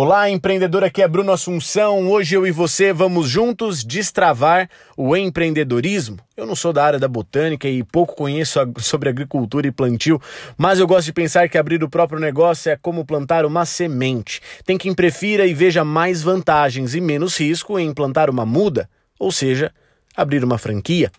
Olá, empreendedor, aqui é Bruno Assunção. Hoje eu e você vamos juntos destravar o empreendedorismo. Eu não sou da área da botânica e pouco conheço sobre agricultura e plantio, mas eu gosto de pensar que abrir o próprio negócio é como plantar uma semente. Tem quem prefira e veja mais vantagens e menos risco em plantar uma muda, ou seja, abrir uma franquia.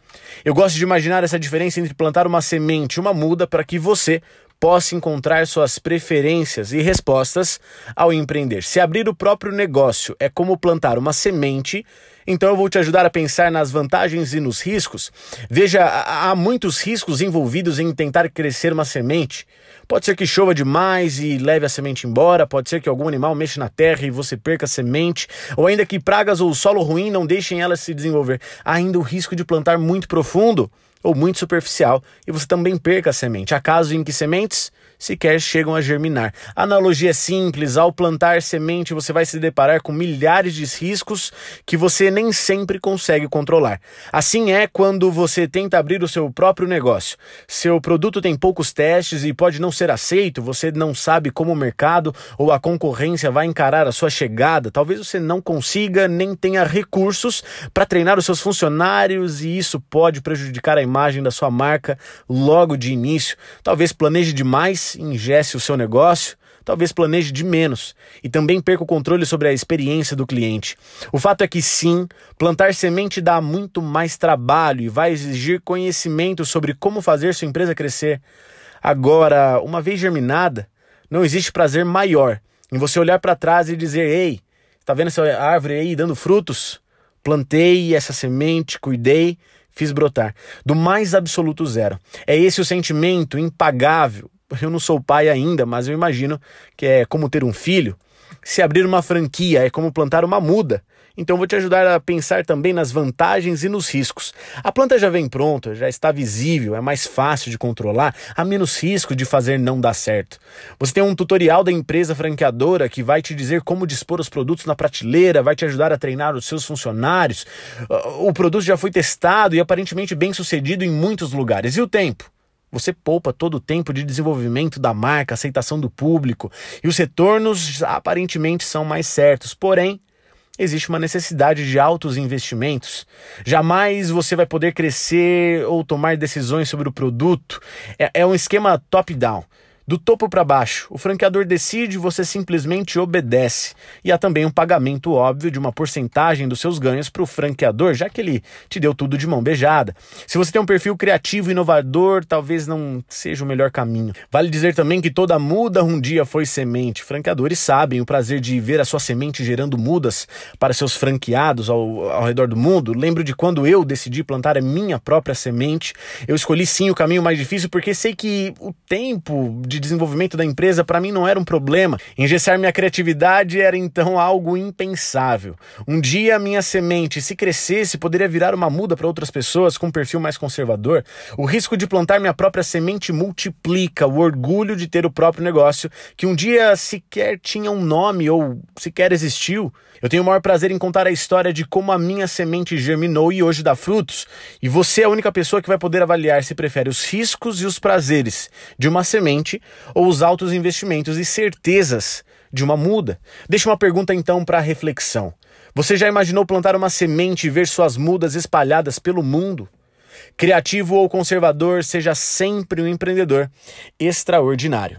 Eu gosto de imaginar essa diferença entre plantar uma semente e uma muda para que você possa encontrar suas preferências e respostas ao empreender. Se abrir o próprio negócio é como plantar uma semente, então eu vou te ajudar a pensar nas vantagens e nos riscos. Veja, há muitos riscos envolvidos em tentar crescer uma semente. Pode ser que chova demais e leve a semente embora, pode ser que algum animal mexa na terra e você perca a semente, ou ainda que pragas ou solo ruim não deixem ela se desenvolver. Há ainda o risco de plantar muito profundo ou muito superficial e você também perca a semente. Há casos em que sementes sequer chegam a germinar. A analogia é simples: ao plantar semente, você vai se deparar com milhares de riscos que você nem sempre consegue controlar. Assim é quando você tenta abrir o seu próprio negócio. Seu produto tem poucos testes e pode não ser aceito, você não sabe como o mercado ou a concorrência vai encarar a sua chegada. Talvez você não consiga nem tenha recursos para treinar os seus funcionários e isso pode prejudicar a imagem da sua marca logo de início. Talvez planeje demais ingesse o seu negócio, talvez planeje de menos e também perca o controle sobre a experiência do cliente. O fato é que sim, plantar semente dá muito mais trabalho e vai exigir conhecimento sobre como fazer sua empresa crescer. Agora, uma vez germinada, não existe prazer maior em você olhar para trás e dizer: "Ei, está vendo essa árvore aí dando frutos? Plantei essa semente, cuidei, fiz brotar do mais absoluto zero. É esse o sentimento impagável eu não sou pai ainda, mas eu imagino que é como ter um filho. Se abrir uma franquia é como plantar uma muda. Então vou te ajudar a pensar também nas vantagens e nos riscos. A planta já vem pronta, já está visível, é mais fácil de controlar, há menos risco de fazer não dar certo. Você tem um tutorial da empresa franqueadora que vai te dizer como dispor os produtos na prateleira, vai te ajudar a treinar os seus funcionários. O produto já foi testado e aparentemente bem sucedido em muitos lugares. E o tempo? Você poupa todo o tempo de desenvolvimento da marca, aceitação do público, e os retornos aparentemente são mais certos. Porém, existe uma necessidade de altos investimentos. Jamais você vai poder crescer ou tomar decisões sobre o produto. É, é um esquema top-down do topo para baixo. O franqueador decide, você simplesmente obedece. E há também um pagamento óbvio de uma porcentagem dos seus ganhos para o franqueador, já que ele te deu tudo de mão beijada. Se você tem um perfil criativo e inovador, talvez não seja o melhor caminho. Vale dizer também que toda muda um dia foi semente. Franqueadores sabem o prazer de ver a sua semente gerando mudas para seus franqueados ao, ao redor do mundo. Lembro de quando eu decidi plantar a minha própria semente. Eu escolhi sim o caminho mais difícil porque sei que o tempo de desenvolvimento da empresa para mim não era um problema. Engessar minha criatividade era então algo impensável. Um dia a minha semente, se crescesse, poderia virar uma muda para outras pessoas com um perfil mais conservador. O risco de plantar minha própria semente multiplica o orgulho de ter o próprio negócio, que um dia sequer tinha um nome ou sequer existiu. Eu tenho o maior prazer em contar a história de como a minha semente germinou e hoje dá frutos. E você é a única pessoa que vai poder avaliar se prefere os riscos e os prazeres de uma semente ou os altos investimentos e certezas de uma muda. Deixa uma pergunta então para reflexão. Você já imaginou plantar uma semente e ver suas mudas espalhadas pelo mundo? Criativo ou conservador, seja sempre um empreendedor extraordinário.